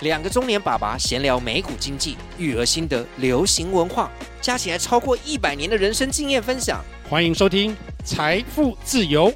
两个中年爸爸闲聊美股经济、育儿心得、流行文化，加起来超过一百年的人生经验分享。欢迎收听《财富自由》。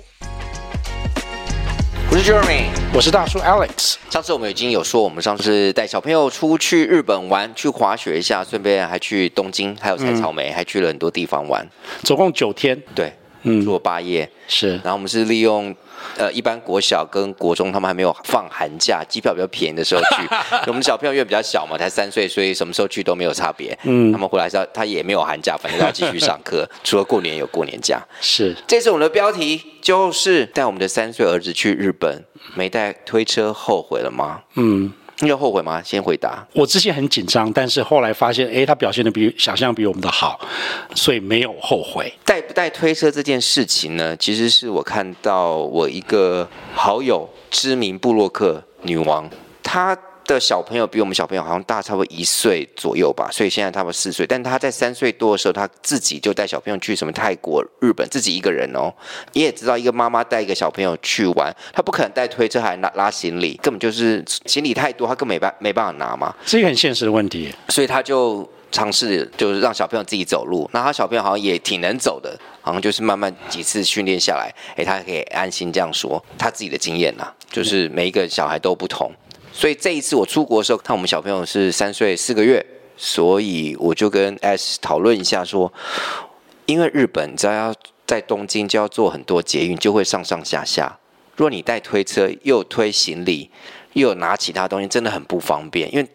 我是 Jeremy，我是大叔 Alex。上次我们已经有说，我们上次带小朋友出去日本玩，去滑雪一下，顺便还去东京，还有采草莓，嗯、还去了很多地方玩，总共九天。对，嗯，住了八夜。是，然后我们是利用。呃，一般国小跟国中他们还没有放寒假，机票比较便宜的时候去。我们小朋友因为比较小嘛，才三岁，所以什么时候去都没有差别。嗯，他们回来之后，他也没有寒假，反正要继续上课，除了过年有过年假。是，这次我们的标题就是带我们的三岁儿子去日本，没带推车，后悔了吗？嗯。你有后悔吗？先回答。我之前很紧张，但是后来发现，哎，他表现的比想象比我们的好，所以没有后悔。带不带推车这件事情呢，其实是我看到我一个好友，知名布洛克女王，她。的小朋友比我们小朋友好像大差不多一岁左右吧，所以现在差不多四岁。但他在三岁多的时候，他自己就带小朋友去什么泰国、日本，自己一个人哦。你也知道，一个妈妈带一个小朋友去玩，他不可能带推车还拉拉行李，根本就是行李太多，他根本没办没办法拿嘛。是一个很现实的问题，所以他就尝试就是让小朋友自己走路。那他小朋友好像也挺能走的，好像就是慢慢几次训练下来，哎，他可以安心这样说他自己的经验呐，就是每一个小孩都不同。所以这一次我出国的时候，看我们小朋友是三岁四个月，所以我就跟 S 讨论一下说，因为日本只要在东京就要坐很多捷运，就会上上下下。若你带推车，又推行李，又拿其他东西，真的很不方便。因为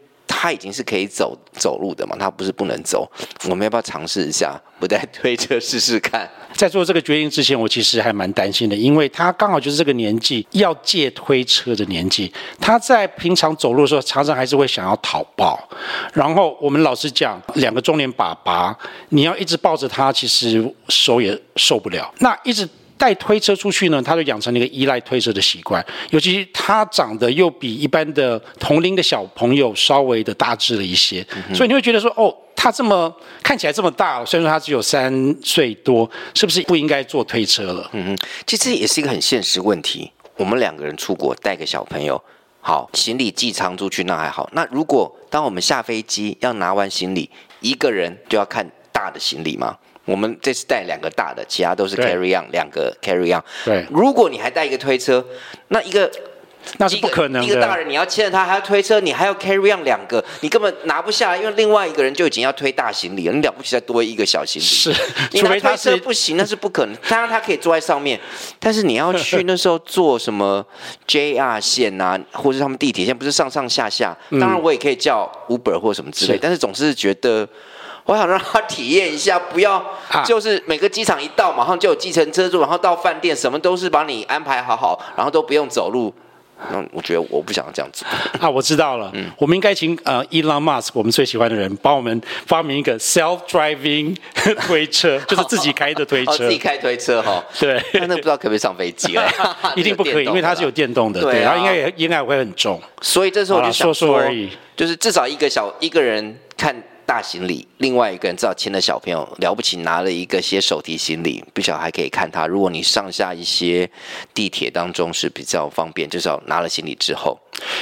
他已经是可以走走路的嘛，他不是不能走。我们要不要尝试一下不带推车试试看？在做这个决定之前，我其实还蛮担心的，因为他刚好就是这个年纪要借推车的年纪。他在平常走路的时候，常常还是会想要讨抱。然后我们老实讲，两个中年爸爸，你要一直抱着他，其实手也受不了。那一直。带推车出去呢，他就养成了一个依赖推车的习惯。尤其他长得又比一般的同龄的小朋友稍微的大只了一些，嗯、所以你会觉得说，哦，他这么看起来这么大，虽然说他只有三岁多，是不是不应该坐推车了？嗯哼，其实也是一个很现实问题。我们两个人出国带个小朋友，好，行李寄仓出去那还好。那如果当我们下飞机要拿完行李，一个人就要看大的行李吗？我们这次带两个大的，其他都是 carry on，两个 carry on。对，如果你还带一个推车，那一个那是不可能的。一个大人你要牵着他，还要推车，你还要 carry on 两个，你根本拿不下来，因为另外一个人就已经要推大行李了。你了不起再多一个小行李？是，你拿推车不行，那是不可能。当然他可以坐在上面，但是你要去那时候坐什么 JR 线啊，或者他们地铁线，不是上上下下。当然我也可以叫 Uber 或什么之类，是但是总是觉得。我想让他体验一下，不要就是每个机场一到，马上就有计程车住，然后到饭店什么都是帮你安排好好，然后都不用走路。那，我觉得我不想这样子。啊，我知道了。嗯，我们应该请呃，Elon Musk，我们最喜欢的人，帮我们发明一个 self-driving 推车，就是自己开的推车。哦，自己开推车哈。对。那不知道可不可以上飞机了？一定不可以，因为它是有电动的。对。然后应该也应该也会很重。所以这时候我就想说，说说而已，就是至少一个小一个人看。大行李，另外一个人至少牵着小朋友，了不起拿了一个些手提行李，不晓得还可以看他。如果你上下一些地铁当中是比较方便，至少拿了行李之后。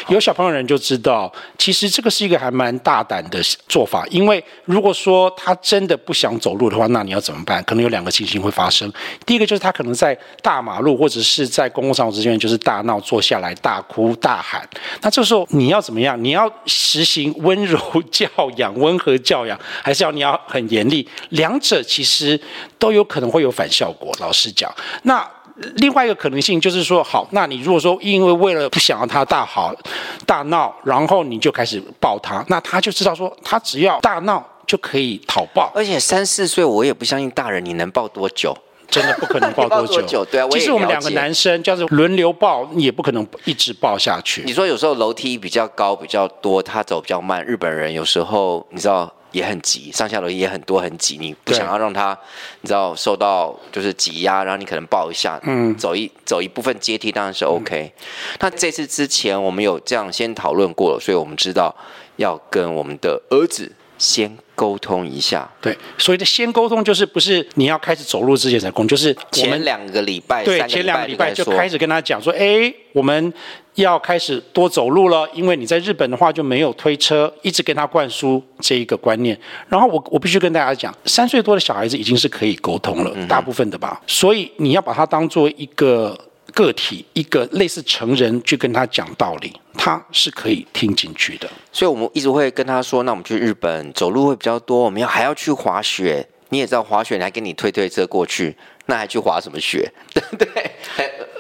有小朋友的人就知道，其实这个是一个还蛮大胆的做法。因为如果说他真的不想走路的话，那你要怎么办？可能有两个情形会发生。第一个就是他可能在大马路或者是在公共场所之间就是大闹、坐下来、大哭、大喊。那这时候你要怎么样？你要实行温柔教养、温和教养，还是要你要很严厉？两者其实都有可能会有反效果。老实讲，那。另外一个可能性就是说，好，那你如果说因为为了不想要他大好大闹，然后你就开始抱他，那他就知道说，他只要大闹就可以讨抱。而且三四岁，我也不相信大人你能抱多久。真的不可能抱多久。对啊，其实我们两个男生就是轮流抱，也不可能一直抱下去。你说有时候楼梯比较高比较多，他走比较慢。日本人有时候你知道也很急，上下楼梯也很多很急，你不想要让他你知道受到就是挤压，然后你可能抱一下，嗯，走一走一部分阶梯当然是 OK。嗯、那这次之前我们有这样先讨论过了，所以我们知道要跟我们的儿子。先沟通一下，对，所以的先沟通就是不是你要开始走路之前才沟通，就是前两个礼拜，对，前两个礼拜就开始跟他讲说，哎，我们要开始多走路了，因为你在日本的话就没有推车，一直跟他灌输这一个观念。然后我我必须跟大家讲，三岁多的小孩子已经是可以沟通了，嗯、大部分的吧，所以你要把他当做一个。个体一个类似成人去跟他讲道理，他是可以听进去的。所以我们一直会跟他说：“那我们去日本走路会比较多，我们要还要去滑雪。你也知道滑雪，你还给你推推车过去，那还去滑什么雪？对不对？”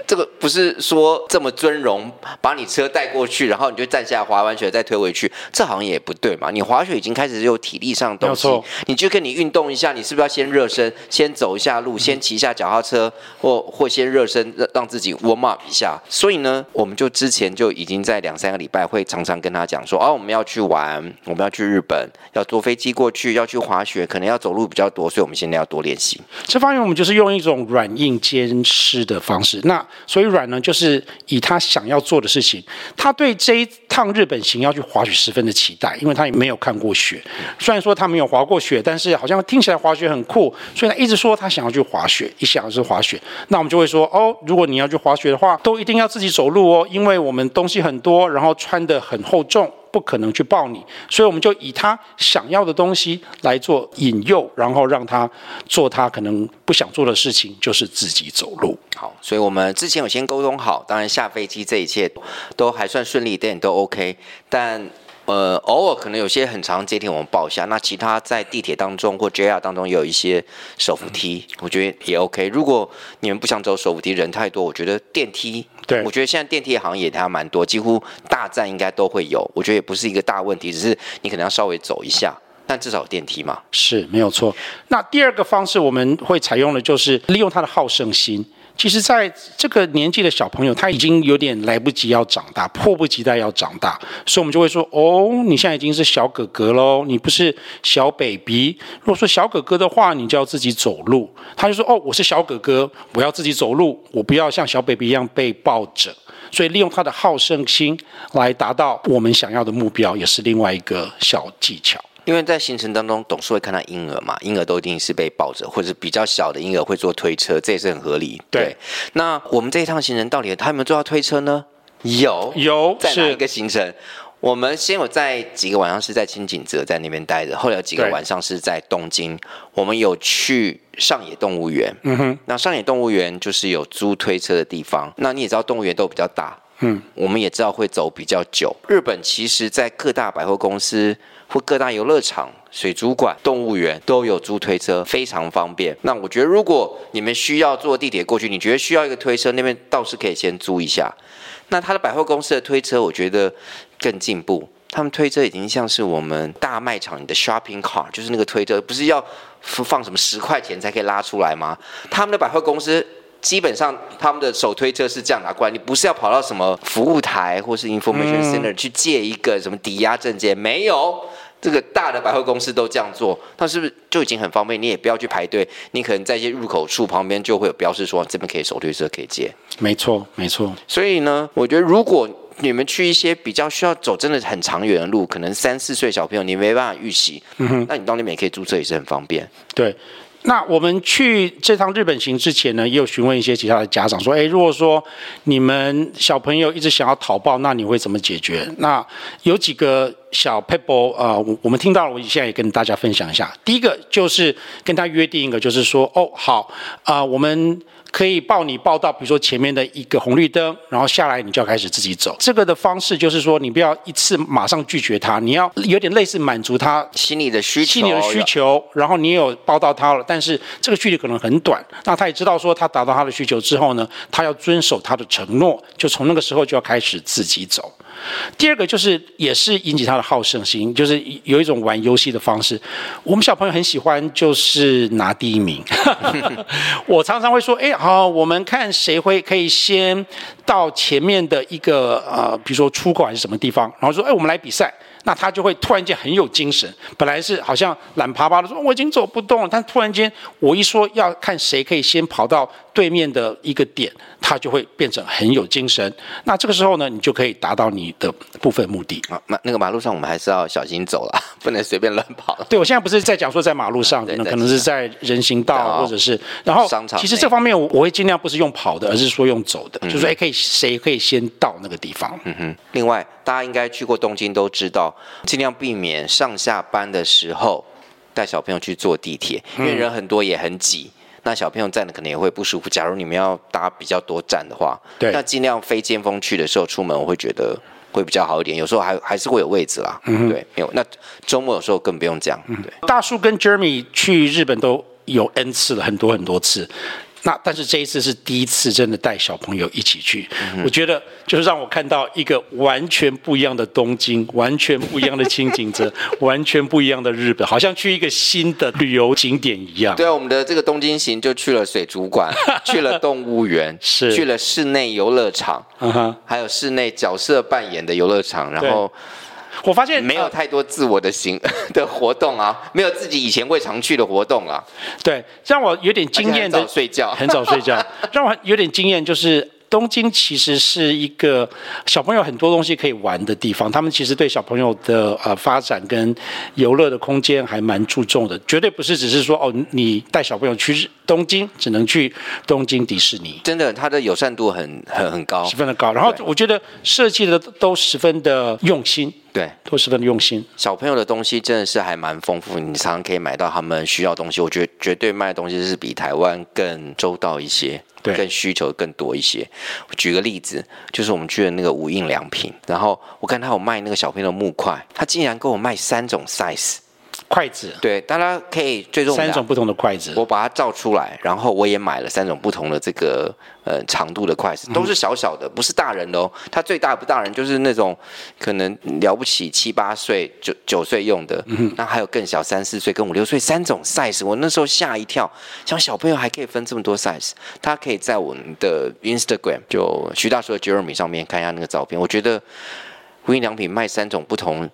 这个不是说这么尊荣，把你车带过去，然后你就站下滑完雪再推回去，这好像也不对嘛。你滑雪已经开始有体力上的东西，你就跟你运动一下，你是不是要先热身，先走一下路，先骑一下脚踏车，或或先热身，让让自己 warm up 一下。所以呢，我们就之前就已经在两三个礼拜会常常跟他讲说，哦，我们要去玩，我们要去日本，要坐飞机过去，要去滑雪，可能要走路比较多，所以我们现在要多练习。这方面我们就是用一种软硬兼施的方式。那所以阮呢，就是以他想要做的事情，他对这一趟日本行要去滑雪十分的期待，因为他也没有看过雪。虽然说他没有滑过雪，但是好像听起来滑雪很酷，所以他一直说他想要去滑雪，一想是滑雪。那我们就会说，哦，如果你要去滑雪的话，都一定要自己走路哦，因为我们东西很多，然后穿得很厚重。不可能去抱你，所以我们就以他想要的东西来做引诱，然后让他做他可能不想做的事情，就是自己走路。好，所以我们之前有先沟通好，当然下飞机这一切都还算顺利，一点都 OK，但。呃，偶尔可能有些很长阶梯我们报一下，那其他在地铁当中或 JR 当中也有一些手扶梯，我觉得也 OK。如果你们不想走手扶梯，人太多，我觉得电梯，对，我觉得现在电梯好像也还蛮多，几乎大站应该都会有，我觉得也不是一个大问题，只是你可能要稍微走一下，但至少有电梯嘛。是，没有错。那第二个方式我们会采用的就是利用他的好胜心。其实，在这个年纪的小朋友，他已经有点来不及要长大，迫不及待要长大，所以我们就会说：哦，你现在已经是小哥哥喽，你不是小 baby。如果说小哥哥的话，你就要自己走路。他就说：哦，我是小哥哥，我要自己走路，我不要像小 baby 一样被抱着。所以，利用他的好胜心来达到我们想要的目标，也是另外一个小技巧。因为在行程当中，总是会看到婴儿嘛，婴儿都一定是被抱着，或者是比较小的婴儿会坐推车，这也是很合理。对，对，那我们这一趟行程到底他有没有坐到推车呢？有，有，在哪一个行程？我们先有在几个晚上是在清景泽在那边待着，后来有几个晚上是在东京，我们有去上野动物园。嗯哼，那上野动物园就是有租推车的地方。那你也知道，动物园都比较大。嗯，我们也知道会走比较久。日本其实，在各大百货公司或各大游乐场、水族馆、动物园都有租推车，非常方便。那我觉得，如果你们需要坐地铁过去，你觉得需要一个推车，那边倒是可以先租一下。那他的百货公司的推车，我觉得更进步。他们推车已经像是我们大卖场里的 shopping car，就是那个推车，不是要放什么十块钱才可以拉出来吗？他们的百货公司。基本上他们的手推车是这样拿过来，你不是要跑到什么服务台或是 information center 去借一个什么抵押证件，没有，这个大的百货公司都这样做，那是不是就已经很方便？你也不要去排队，你可能在一些入口处旁边就会有标示说这边可以手推车可以借。没错，没错。所以呢，我觉得如果你们去一些比较需要走真的很长远的路，可能三四岁小朋友你没办法预习，嗯哼，那你到那边也可以租车，也是很方便。对。那我们去这趟日本行之前呢，也有询问一些其他的家长说，诶，如果说你们小朋友一直想要讨报，那你会怎么解决？那有几个小 people 啊，我我们听到了，我现在也跟大家分享一下。第一个就是跟他约定一个，就是说，哦，好啊，我们可以报你报到，比如说前面的一个红绿灯，然后下来你就要开始自己走。这个的方式就是说，你不要一次马上拒绝他，你要有点类似满足他心理的需求，心理的需求。然后你也有报到他了，但是这个距离可能很短。那他也知道说，他达到他的需求之后呢，他要遵守他的承诺，就从那个时候就要开始自己走。第二个就是也是引起他的好胜心，就是有一种玩游戏的方式。我们小朋友很喜欢，就是拿第一名。我常常会说：“哎，好，我们看谁会可以先到前面的一个呃，比如说出口还是什么地方。”然后说：“哎，我们来比赛。”那他就会突然间很有精神。本来是好像懒趴趴的说：“我已经走不动了。”但突然间我一说要看谁可以先跑到对面的一个点。他就会变成很有精神，那这个时候呢，你就可以达到你的部分目的啊。那那个马路上，我们还是要小心走了，不能随便乱跑。对，我现在不是在讲说在马路上，可能可能是在人行道或者是，然后商场其实这方面我我会尽量不是用跑的，而是说用走的，就是说哎，可以谁可以先到那个地方。嗯哼。另外，大家应该去过东京都知道，尽量避免上下班的时候带小朋友去坐地铁，因为人很多也很挤。那小朋友站的可能也会不舒服。假如你们要搭比较多站的话，对，那尽量非尖峰去的时候出门，我会觉得会比较好一点。有时候还还是会有位置啦，嗯，对，没有。那周末有时候更不用讲。对，大叔跟 Jeremy 去日本都有 N 次了，很多很多次。那但是这一次是第一次真的带小朋友一起去，嗯、我觉得就是让我看到一个完全不一样的东京，完全不一样的清景泽，完全不一样的日本，好像去一个新的旅游景点一样。对啊，我们的这个东京行就去了水族馆，去了动物园，是去了室内游乐场，嗯哼，还有室内角色扮演的游乐场，然后。我发现没有太多自我的行 的活动啊，没有自己以前会常去的活动啊。对，让我有点惊艳的。很早睡觉，很早睡觉，让我有点惊艳就是。东京其实是一个小朋友很多东西可以玩的地方，他们其实对小朋友的呃发展跟游乐的空间还蛮注重的，绝对不是只是说哦，你带小朋友去东京只能去东京迪士尼，真的，他的友善度很很很高，十分的高。然后我觉得设计的都十分的用心，对，都十分用心。小朋友的东西真的是还蛮丰富，你常常可以买到他们需要的东西，我觉得绝对卖的东西是比台湾更周到一些。对，更需求更多一些。我举个例子，就是我们去的那个无印良品，然后我看他有卖那个小朋友的木块，他竟然给我卖三种 size。筷子，对，大家可以最终三种不同的筷子，我把它照出来，然后我也买了三种不同的这个呃长度的筷子，都是小小的，不是大人的哦。它最大不大人，就是那种可能了不起七八岁、九九岁用的，嗯，那还有更小三四岁跟五六岁三种 size，我那时候吓一跳，像小朋友还可以分这么多 size，他可以在我们的 Instagram 就徐大叔的 Jeremy 上面看一下那个照片，我觉得无印良品卖三种不同。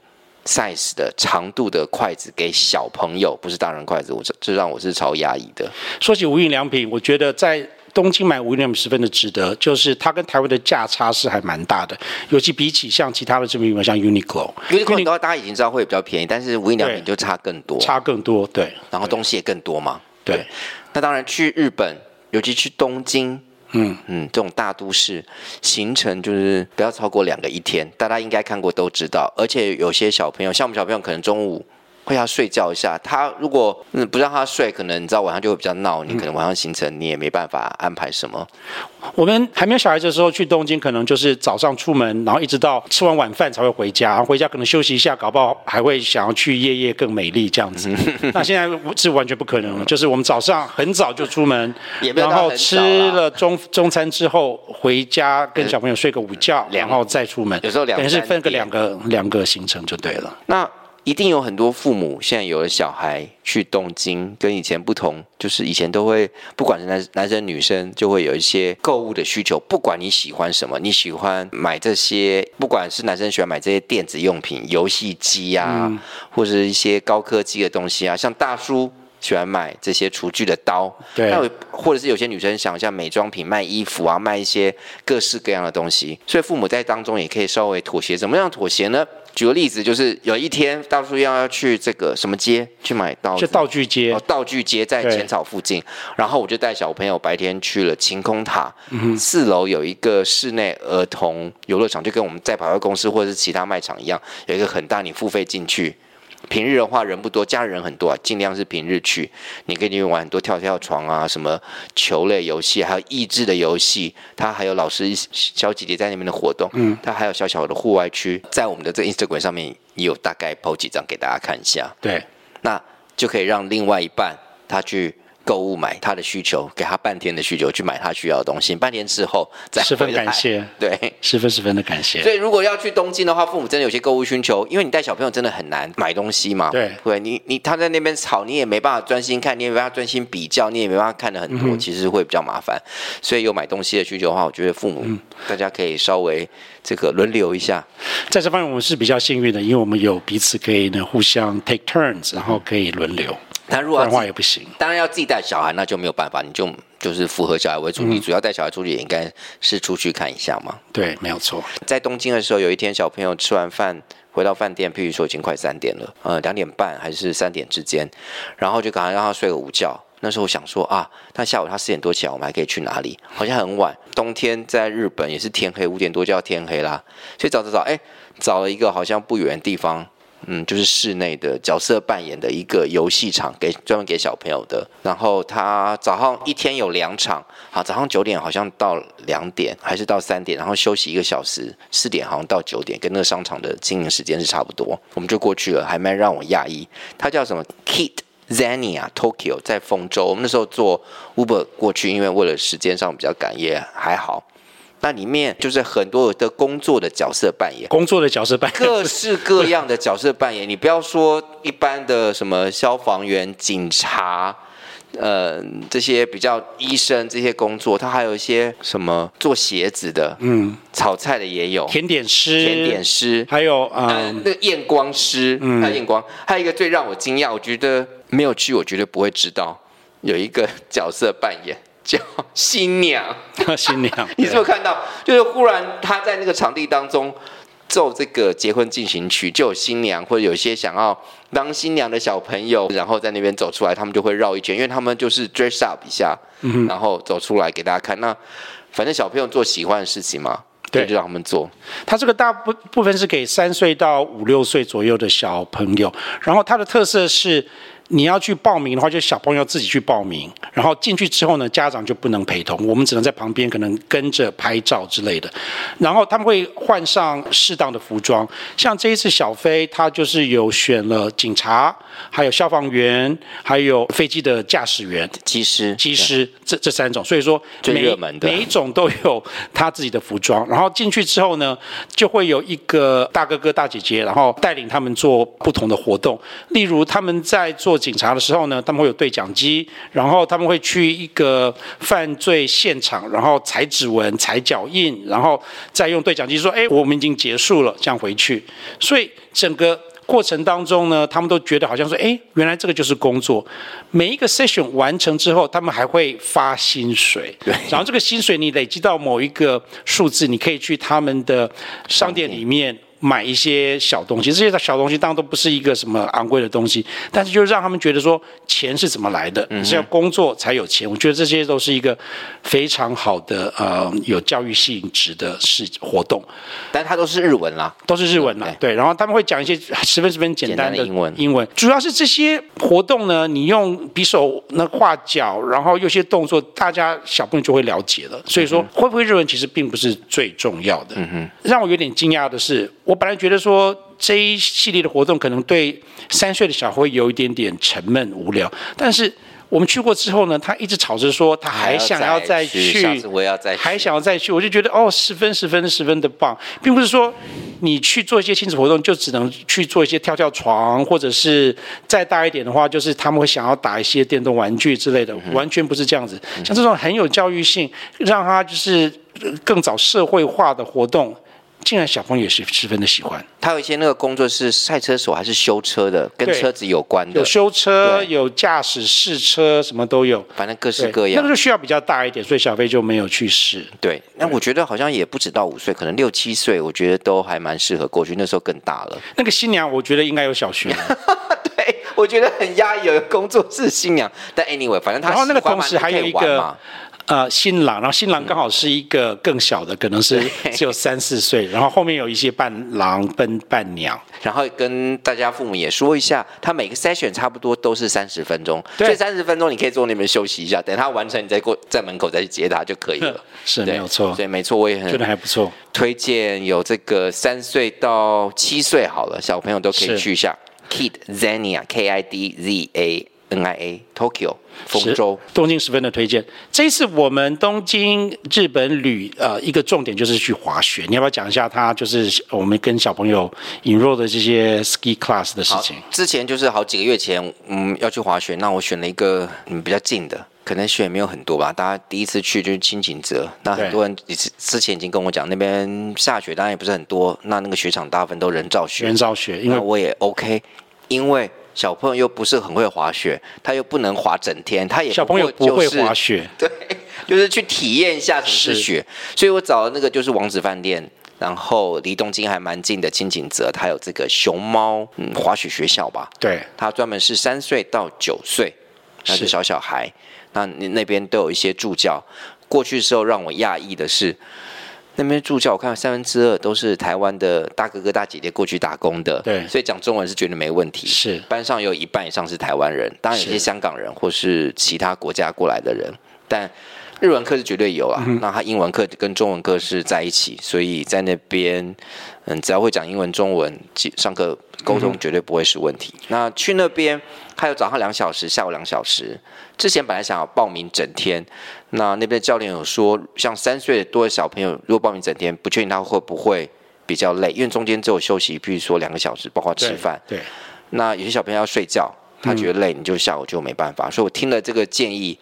Size 的长度的筷子给小朋友，不是大人筷子，我这这让我是超压抑的。说起无印良品，我觉得在东京买无印良品十分的值得，就是它跟台湾的价差是还蛮大的，尤其比起像其他的知名品牌像 Uniqlo，Uniqlo 大家已经知道会比较便宜，但是无印良品就差更多，差更多，对，然后东西也更多嘛，对。对那当然去日本，尤其去东京。嗯嗯，这种大都市行程就是不要超过两个一天，大家应该看过都知道。而且有些小朋友，像我们小朋友，可能中午。会要睡觉一下，他如果嗯不让他睡，可能你知道晚上就会比较闹，你可能晚上行程你也没办法安排什么。我们还没有小孩子的时候去东京，可能就是早上出门，然后一直到吃完晚饭才会回家，然后回家可能休息一下，搞不好还会想要去夜夜更美丽这样子。那现在是完全不可能了，就是我们早上很早就出门，然后吃了中中餐之后回家跟小朋友睡个午觉，然后再出门。有时候两，等于是分个两个两个行程就对了。那。一定有很多父母现在有了小孩去东京，跟以前不同，就是以前都会，不管是男男生女生，就会有一些购物的需求。不管你喜欢什么，你喜欢买这些，不管是男生喜欢买这些电子用品、游戏机啊，嗯、或者是一些高科技的东西啊，像大叔喜欢买这些厨具的刀，对，或者是有些女生想像美妆品、卖衣服啊，卖一些各式各样的东西，所以父母在当中也可以稍微妥协。怎么样妥协呢？举个例子，就是有一天大叔要要去这个什么街去买刀子，是道具街，哦，道具街在浅草附近。然后我就带小朋友白天去了晴空塔，嗯、四楼有一个室内儿童游乐场，就跟我们在百货公司或者是其他卖场一样，有一个很大，你付费进去，平日的话人不多，家人很多啊，尽量是平日去。你可以去玩很多跳跳床啊，什么球类游戏，还有益智的游戏。它还有老师小姐姐在那边的活动，嗯，它还有小小的户外区，在我们的这 Instagram 上面也有大概 po 几张给大家看一下。对，那就可以让另外一半他去。购物买他的需求，给他半天的需求去买他需要的东西，半天之后再十分感谢，对，十分十分的感谢。所以如果要去东京的话，父母真的有些购物需求，因为你带小朋友真的很难买东西嘛。对，对你你他在那边吵，你也没办法专心看，你也没办法专心比较，你也没办法看的很多，嗯、其实会比较麻烦。所以有买东西的需求的话，我觉得父母、嗯、大家可以稍微这个轮流一下。在这方面我们是比较幸运的，因为我们有彼此可以呢互相 take turns，然后可以轮流。他如果话也不行，当然要自己带小孩，那就没有办法，你就就是符合小孩为主。嗯、你主要带小孩出去，也应该是出去看一下嘛。对，没有错。在东京的时候，有一天小朋友吃完饭回到饭店，譬如说已经快三点了，呃，两点半还是三点之间，然后就赶快让他睡个午觉。那时候我想说啊，他下午他四点多起来，我们还可以去哪里？好像很晚。冬天在日本也是天黑，五点多就要天黑啦。所以找找找，哎，找了一个好像不远的地方。嗯，就是室内的角色扮演的一个游戏场，给专门给小朋友的。然后他早上一天有两场，好，早上九点好像到两点，还是到三点，然后休息一个小时，四点好像到九点，跟那个商场的经营时间是差不多。我们就过去了，还蛮让我讶异。他叫什么？Kidzania Tokyo，在丰州。我们那时候坐 Uber 过去，因为为了时间上比较赶，也还好。那里面就是很多的工作的角色扮演，工作的角色扮演，各式各样的角色扮演。你不要说一般的什么消防员、警察，呃，这些比较医生这些工作，他还有一些什么做鞋子的，嗯，炒菜的也有，甜点师，甜点师，还有啊、呃，那个验光师，嗯，验光，还有一个最让我惊讶，我觉得没有去，我绝对不会知道，有一个角色扮演。叫新娘，新娘，你是不是看到？就是忽然他在那个场地当中奏这个结婚进行曲，就有新娘或者有些想要当新娘的小朋友，然后在那边走出来，他们就会绕一圈，因为他们就是 dress up 一下，然后走出来给大家看。那反正小朋友做喜欢的事情嘛，对，就让他们做。他这个大部部分是给三岁到五六岁左右的小朋友，然后它的特色是。你要去报名的话，就小朋友自己去报名，然后进去之后呢，家长就不能陪同，我们只能在旁边可能跟着拍照之类的。然后他们会换上适当的服装，像这一次小飞他就是有选了警察，还有消防员，还有飞机的驾驶员、机师、机师这这三种，所以说每最热门的每一种都有他自己的服装。然后进去之后呢，就会有一个大哥哥大姐姐，然后带领他们做不同的活动，例如他们在做。警察的时候呢，他们会有对讲机，然后他们会去一个犯罪现场，然后采指纹、采脚印，然后再用对讲机说：“哎，我们已经结束了，这样回去。”所以整个过程当中呢，他们都觉得好像说：“哎，原来这个就是工作。”每一个 session 完成之后，他们还会发薪水，对，然后这个薪水你累积到某一个数字，你可以去他们的商店里面。买一些小东西，这些小东西当然都不是一个什么昂贵的东西，但是就让他们觉得说钱是怎么来的，是要工作才有钱。我觉得这些都是一个非常好的呃有教育性质的事活动，但它都是日文啦，都是日文啦，对。然后他们会讲一些十分十分简单的英文，英文主要是这些活动呢，你用匕首那画脚，然后有些动作，大家小朋友就会了解了。所以说会不会日文其实并不是最重要的。嗯哼，让我有点惊讶的是。我本来觉得说这一系列的活动可能对三岁的小孩有一点点沉闷无聊，但是我们去过之后呢，他一直吵着说他还想要再去，下次我要再去，还想要再去，我就觉得哦，十分十分十分的棒，并不是说你去做一些亲子活动就只能去做一些跳跳床，或者是再大一点的话，就是他们会想要打一些电动玩具之类的，完全不是这样子。像这种很有教育性，让他就是更早社会化的活动。竟然小朋友也是十分的喜欢。他有一些那个工作是赛车手还是修车的，跟车子有关的。有修车，有驾驶试车，什么都有，反正各式各样。那个就需要比较大一点，所以小飞就没有去试。对，那我觉得好像也不止到五岁，可能六七岁，我觉得都还蛮适合过去。那时候更大了。那个新娘，我觉得应该有小学。对，我觉得很压抑，有个工作是新娘。但 anyway，反正他然后那个同时还有一个。呃新郎，然后新郎刚好是一个更小的，可能是 只有三四岁，然后后面有一些伴郎跟伴娘，然后跟大家父母也说一下，他每个 session 差不多都是三十分钟，对。所以三十分钟你可以坐那边休息一下，等他完成你再过在门口再去接他就可以了。是没有错，对没错，我也很觉得还不错。推荐有这个三岁到七岁好了，小朋友都可以去一下。Kid Zania K I D Z A N I A Tokyo 丰州东京十分的推荐。这一次我们东京日本旅呃一个重点就是去滑雪，你要不要讲一下他就是我们跟小朋友引入的这些 ski class 的事情？之前就是好几个月前，嗯，要去滑雪，那我选了一个嗯比较近的。可能雪也没有很多吧，大家第一次去就是清景泽，那很多人之之前已经跟我讲，那边下雪当然也不是很多，那那个雪场大部分都人造雪，人造雪，因为我也 OK，因为小朋友又不是很会滑雪，他又不能滑整天，他也、就是、小朋友不会滑雪，对，就是去体验一下什么是。雪，是所以我找的那个就是王子饭店，然后离东京还蛮近的金井泽，它有这个熊猫嗯滑雪学校吧，对，它专门是三岁到九岁，那是小小孩。那你那边都有一些助教，过去的时候让我讶异的是，那边助教我看三分之二都是台湾的大哥哥大姐姐过去打工的，对，所以讲中文是绝对没问题。是。班上有一半以上是台湾人，当然有些香港人或是其他国家过来的人，但日文课是绝对有啊。嗯、那他英文课跟中文课是在一起，所以在那边，嗯，只要会讲英文、中文，上课沟通绝对不会是问题。嗯、那去那边。还有早上两小时，下午两小时。之前本来想要报名整天，那那边的教练有说，像三岁多的小朋友，如果报名整天，不确定他会不会比较累，因为中间只有休息，比如说两个小时，包括吃饭。对。对，那有些小朋友要睡觉，他觉得累，你就下午就没办法。嗯、所以我听了这个建议，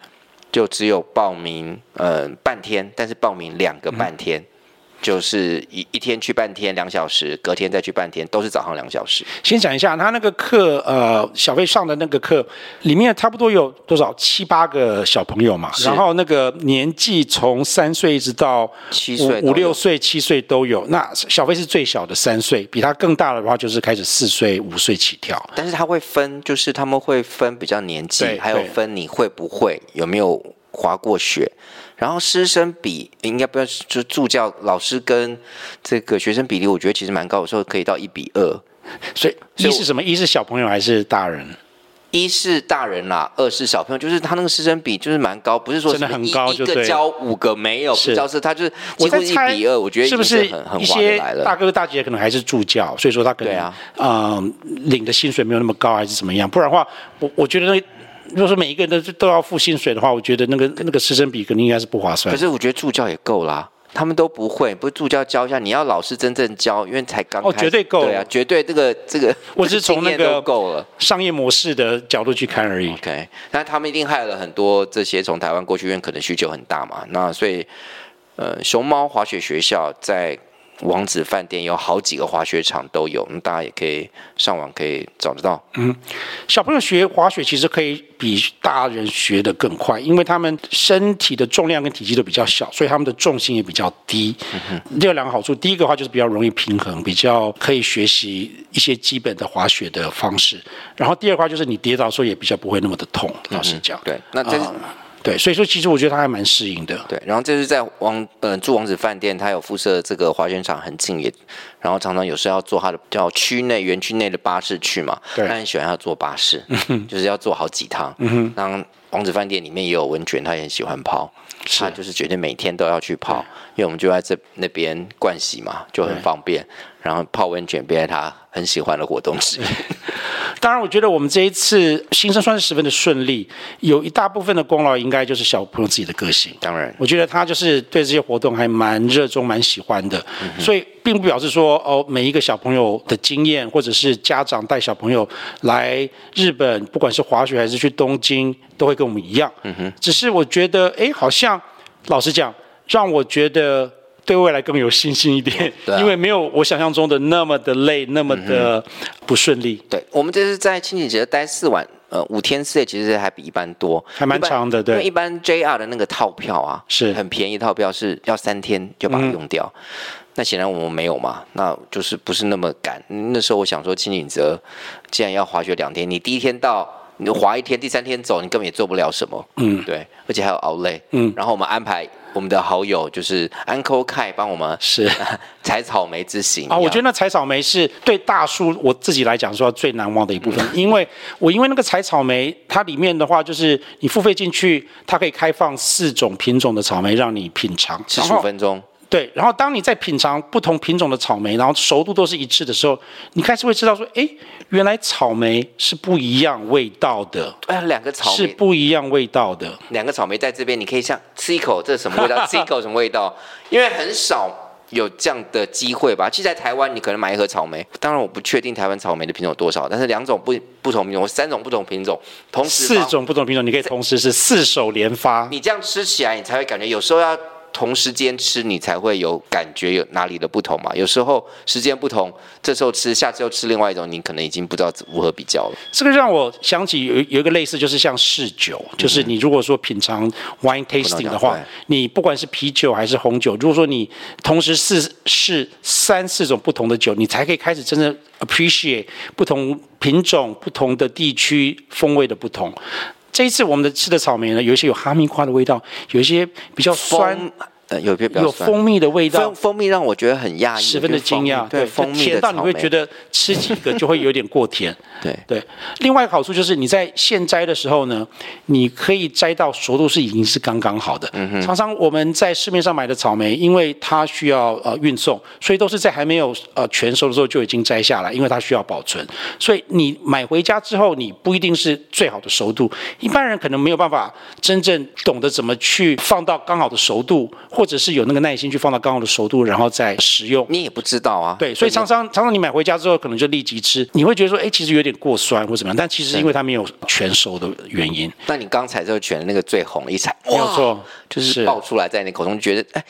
就只有报名呃半天，但是报名两个半天。就是一一天去半天两小时，隔天再去半天，都是早上两小时。先讲一下他那个课，呃，小飞上的那个课里面差不多有多少七八个小朋友嘛，然后那个年纪从三岁一直到七岁、五六岁、七岁都有。那小飞是最小的三岁，比他更大的话就是开始四岁、五岁起跳。但是他会分，就是他们会分比较年纪，还有分你会不会有没有滑过雪。然后师生比应该不要就助教老师跟这个学生比例，我觉得其实蛮高，有时候可以到一比二。所以一是什么？一是小朋友还是大人？一是大人啦，二是小朋友，就是他那个师生比就是蛮高，不是说真的很高，就一个教五个没有，不教是他就是几乎一比二。我觉得是不是一些大哥哥大姐姐可能还是助教，所以说他可能啊，嗯，领的薪水没有那么高，还是怎么样？不然的话，我我觉得那。如果说每一个人都都要付薪水的话，我觉得那个那个师生比肯定应该是不划算。可是我觉得助教也够啦，他们都不会，不是助教教一下，你要老师真正教，因为才刚开哦，绝对够，对啊，绝对这个这个，我是从那个够了商业模式的角度去看而已。OK，那他们一定害了很多这些从台湾过去，因为可能需求很大嘛。那所以，呃，熊猫滑雪学校在。王子饭店有好几个滑雪场都有，大家也可以上网可以找得到。嗯，小朋友学滑雪其实可以比大人学得更快，因为他们身体的重量跟体积都比较小，所以他们的重心也比较低。嗯，这有两个好处，第一个的话就是比较容易平衡，比较可以学习一些基本的滑雪的方式。然后第二个话就是你跌倒的时候也比较不会那么的痛。老实讲，对，那这对，所以说其实我觉得他还蛮适应的。对，然后这是在王呃住王子饭店，他有附设这个滑雪场很近也，然后常常有时候要坐他的叫区内园区内的巴士去嘛，对，他很喜欢要坐巴士，嗯、就是要坐好几趟。嗯哼，然后王子饭店里面也有温泉，他也很喜欢泡，是他就是决定每天都要去泡，因为我们就在这那边灌洗嘛，就很方便。然后泡温泉变成他很喜欢的活动之一。当然，我觉得我们这一次新生算是十分的顺利，有一大部分的功劳应该就是小朋友自己的个性。当然，我觉得他就是对这些活动还蛮热衷、蛮喜欢的，嗯、所以并不表示说哦，每一个小朋友的经验，或者是家长带小朋友来日本，不管是滑雪还是去东京，都会跟我们一样。嗯哼，只是我觉得，哎，好像老实讲，让我觉得。对未来更有信心一点，因为没有我想象中的那么的累，那么的不顺利。对，我们这是在轻井泽待四晚，呃，五天四夜，其实还比一般多，还蛮长的。对，因为一般 JR 的那个套票啊，是很便宜，套票是要三天就把它用掉。那显然我们没有嘛，那就是不是那么赶。那时候我想说，轻井泽既然要滑雪两天，你第一天到。你滑一天，第三天走，你根本也做不了什么。嗯，对，而且还有熬累。嗯，然后我们安排我们的好友就是 Uncle Kai 帮我们是 采草莓之行啊。我觉得那采草莓是对大叔我自己来讲说最难忘的一部分，因为我因为那个采草莓，它里面的话就是你付费进去，它可以开放四种品种的草莓让你品尝，十五分钟。对，然后当你在品尝不同品种的草莓，然后熟度都是一致的时候，你开始会知道说，哎，原来草莓是不一样味道的。哎，两个草莓是不一样味道的。两个草莓在这边，你可以像吃一口，这是什么味道？吃一口什么味道？因为很少有这样的机会吧。其实，在台湾，你可能买一盒草莓，当然我不确定台湾草莓的品种有多少，但是两种不不同品种，三种不同品种，同时四种不同品种，你可以同时是四手连发。你这样吃起来，你才会感觉有时候要。同时间吃，你才会有感觉有哪里的不同嘛？有时候时间不同，这时候吃，下次又吃另外一种，你可能已经不知道如何比较了。这个让我想起有有一个类似，就是像试酒，就是你如果说品尝 wine tasting 的话，你不管是啤酒还是红酒，如果说你同时试试三四种不同的酒，你才可以开始真正 appreciate 不同品种、不同的地区风味的不同。这一次我们的吃的草莓呢，有一些有哈密瓜的味道，有一些比较酸。呃，有蜂蜜的味道，蜂蜂蜜让我觉得很压抑，十分的惊讶。对，蜂蜜甜到你会觉得吃几个就会有点过甜。对对。另外一个好处就是你在现摘的时候呢，你可以摘到熟度是已经是刚刚好的。常常我们在市面上买的草莓，因为它需要呃运送，所以都是在还没有呃全熟的时候就已经摘下来，因为它需要保存。所以你买回家之后，你不一定是最好的熟度。一般人可能没有办法真正懂得怎么去放到刚好的熟度。或者是有那个耐心去放到刚好的熟度，然后再食用。你也不知道啊。对，所以常常常常你买回家之后，可能就立即吃，你会觉得说，哎，其实有点过酸或怎么样，但其实是因为它没有全熟的原因。那你刚才就选的那个最红一采，没有错，就是爆出来在你口中，觉得哎。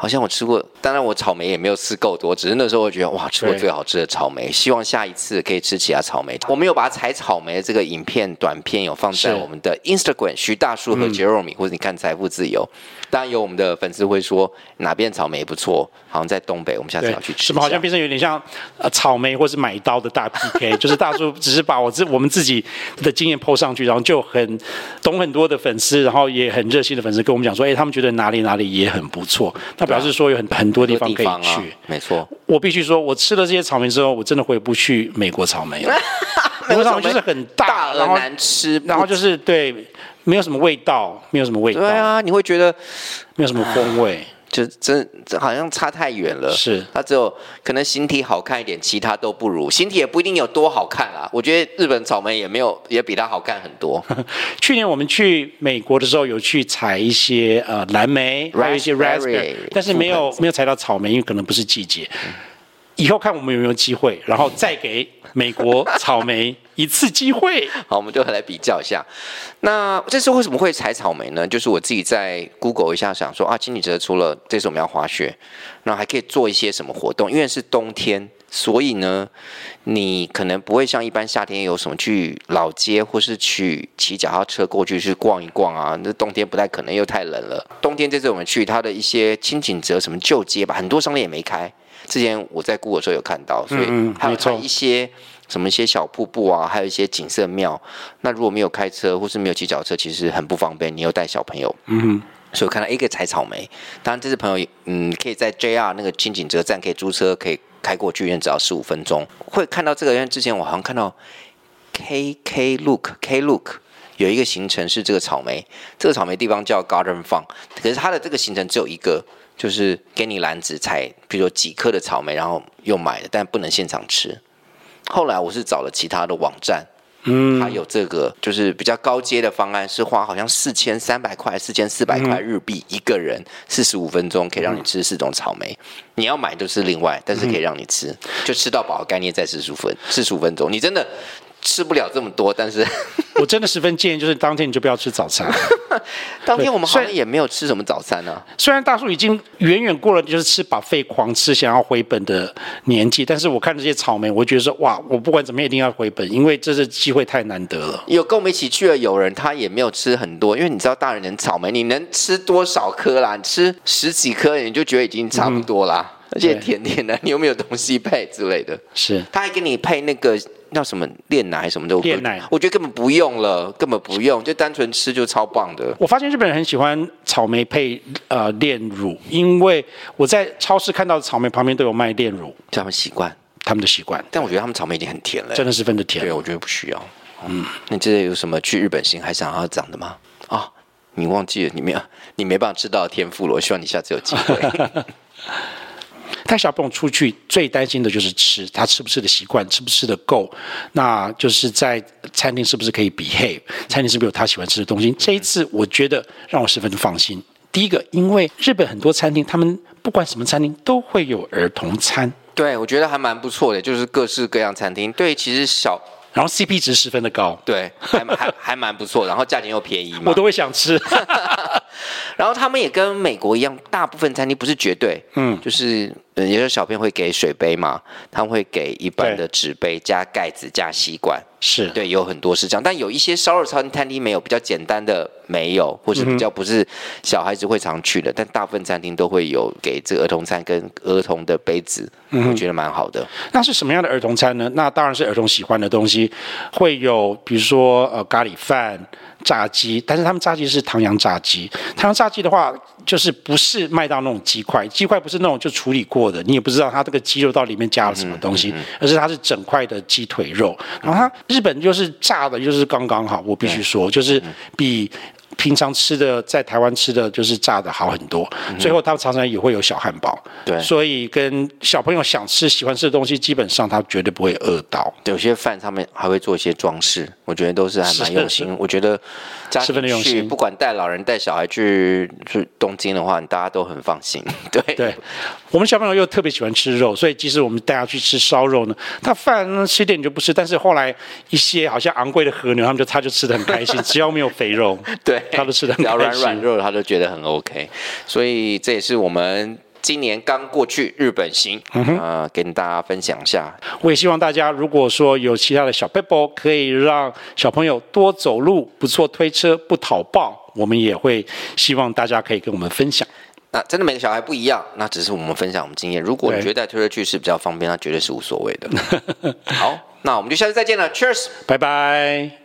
好像我吃过，当然我草莓也没有吃够多，只是那时候我觉得哇，吃过最好吃的草莓。希望下一次可以吃其他草莓。我们有把采草莓的这个影片短片有放在我们的 Instagram 徐大叔和 Jeremy，、嗯、或者你看财富自由。当然有我们的粉丝会说哪边草莓不错，好像在东北，我们下次要去吃。什么好像变成有点像呃草莓或是买刀的大 PK，就是大叔只是把我自我们自己的经验 po 上去，然后就很懂很多的粉丝，然后也很热心的粉丝跟我们讲说，哎，他们觉得哪里哪里也很不错。那表示说有很很多地方可以去，啊、没错。我必须说，我吃了这些草莓之后，我真的回不去美国草莓了。美国草莓就是很大，然后难吃，然后就是对，没有什么味道，没有什么味道。对啊，你会觉得没有什么风味。就真这好像差太远了，是它只有可能形体好看一点，其他都不如。形体也不一定有多好看啦，我觉得日本草莓也没有也比它好看很多。去年我们去美国的时候，有去采一些呃蓝莓，还有一些 raspberry，但是没有没有采到草莓，因为可能不是季节。嗯以后看我们有没有机会，然后再给美国草莓一次机会。好，我们就来比较一下。那这次为什么会采草莓呢？就是我自己在 Google 一下，想说啊，轻井泽除了这次我们要滑雪，那还可以做一些什么活动？因为是冬天，所以呢，你可能不会像一般夏天有什么去老街，或是去骑脚踏车过去去逛一逛啊。那冬天不太可能，又太冷了。冬天这次我们去它的一些轻井泽什么旧街吧，很多商店也没开。之前我在 Google 的时候有看到，所以还有一些什么一些小瀑布啊，还有一些景色庙。那如果没有开车或是没有骑脚车，其实很不方便。你又带小朋友，嗯，所以我看到一个采草莓。当然，这次朋友嗯，可以在 JR 那个清井泽站可以租车，可以开过去，因为只要十五分钟。会看到这个，因为之前我好像看到 KK Look K Look 有一个行程是这个草莓，这个草莓地方叫 Garden Farm，可是它的这个行程只有一个。就是给你篮子采，比如说几颗的草莓，然后又买了，但不能现场吃。后来我是找了其他的网站，嗯，还有这个就是比较高阶的方案，是花好像四千三百块、四千四百块日币一个人，四十五分钟可以让你吃四种草莓。你要买就是另外，但是可以让你吃，就吃到饱的概念在四十五分四十五分钟，你真的。吃不了这么多，但是 我真的十分建议，就是当天你就不要吃早餐。当天我们好像也没有吃什么早餐呢、啊。虽然大叔已经远远过了就是吃 buffet 狂吃想要回本的年纪，但是我看这些草莓，我觉得说哇，我不管怎么样一定要回本，因为这是机会太难得了。有跟我们一起去的友人，他也没有吃很多，因为你知道大人的草莓，你能吃多少颗啦？你吃十几颗你就觉得已经差不多啦。嗯而且甜甜的，你有没有东西配之类的？是，他还给你配那个叫什么炼奶什么的，炼奶，我觉得根本不用了，根本不用，就单纯吃就超棒的。我发现日本人很喜欢草莓配呃炼乳，因为我在超市看到的草莓旁边都有卖炼乳，他们习惯，他们的习惯。但我觉得他们草莓已经很甜了，真的十分的甜。对，我觉得不需要。嗯，你这有什么去日本行还想要讲的吗？啊、哦，你忘记了，你没有，你没办法吃到的天赋了。我希望你下次有机会。带小朋友出去最担心的就是吃，他吃不吃的习惯，吃不吃的够，那就是在餐厅是不是可以 behave，餐厅是不是有他喜欢吃的东西。这一次我觉得让我十分的放心。第一个，因为日本很多餐厅，他们不管什么餐厅都会有儿童餐，对，我觉得还蛮不错的，就是各式各样餐厅。对，其实小。然后 CP 值十分的高，对，还还还蛮不错，然后价钱又便宜嘛，我都会想吃。然后他们也跟美国一样，大部分餐厅不是绝对，嗯，就是。有些小朋友会给水杯嘛，他们会给一般的纸杯加盖子加吸管，是对，有很多是这样，但有一些烧肉餐餐厅没有，比较简单的没有，或是比较不是小孩子会常去的，嗯、但大部分餐厅都会有给这个儿童餐跟儿童的杯子，嗯、我觉得蛮好的。那是什么样的儿童餐呢？那当然是儿童喜欢的东西，会有比如说呃咖喱饭。炸鸡，但是他们炸鸡是唐扬炸鸡。唐扬炸鸡的话，就是不是卖到那种鸡块，鸡块不是那种就处理过的，你也不知道它这个鸡肉到里面加了什么东西，嗯嗯嗯、而是它是整块的鸡腿肉。然后它日本就是炸的，就是刚刚好，我必须说，就是比。平常吃的在台湾吃的就是炸的好很多，嗯、最后他们常常也会有小汉堡，对，所以跟小朋友想吃喜欢吃的东西，基本上他绝对不会饿到。有些饭上面还会做一些装饰，我觉得都是还蛮用心。我觉得家庭去不管带老人带小孩去去东京的话，大家都很放心。对。对，我们小朋友又特别喜欢吃肉，所以即使我们带他去吃烧肉呢，他饭吃点你就不吃，但是后来一些好像昂贵的和牛，他们就他就吃的很开心，只要没有肥肉，对。他都吃的，只要软软肉，他都觉得很 OK，所以这也是我们今年刚过去日本行，啊、嗯呃，跟大家分享一下。我也希望大家，如果说有其他的小撇步，可以让小朋友多走路，不坐推车，不讨抱，我们也会希望大家可以跟我们分享。那真的每个小孩不一样，那只是我们分享我们经验。如果你觉得带推车去是比较方便，那绝对是无所谓的。好，那我们就下次再见了，Cheers，拜拜。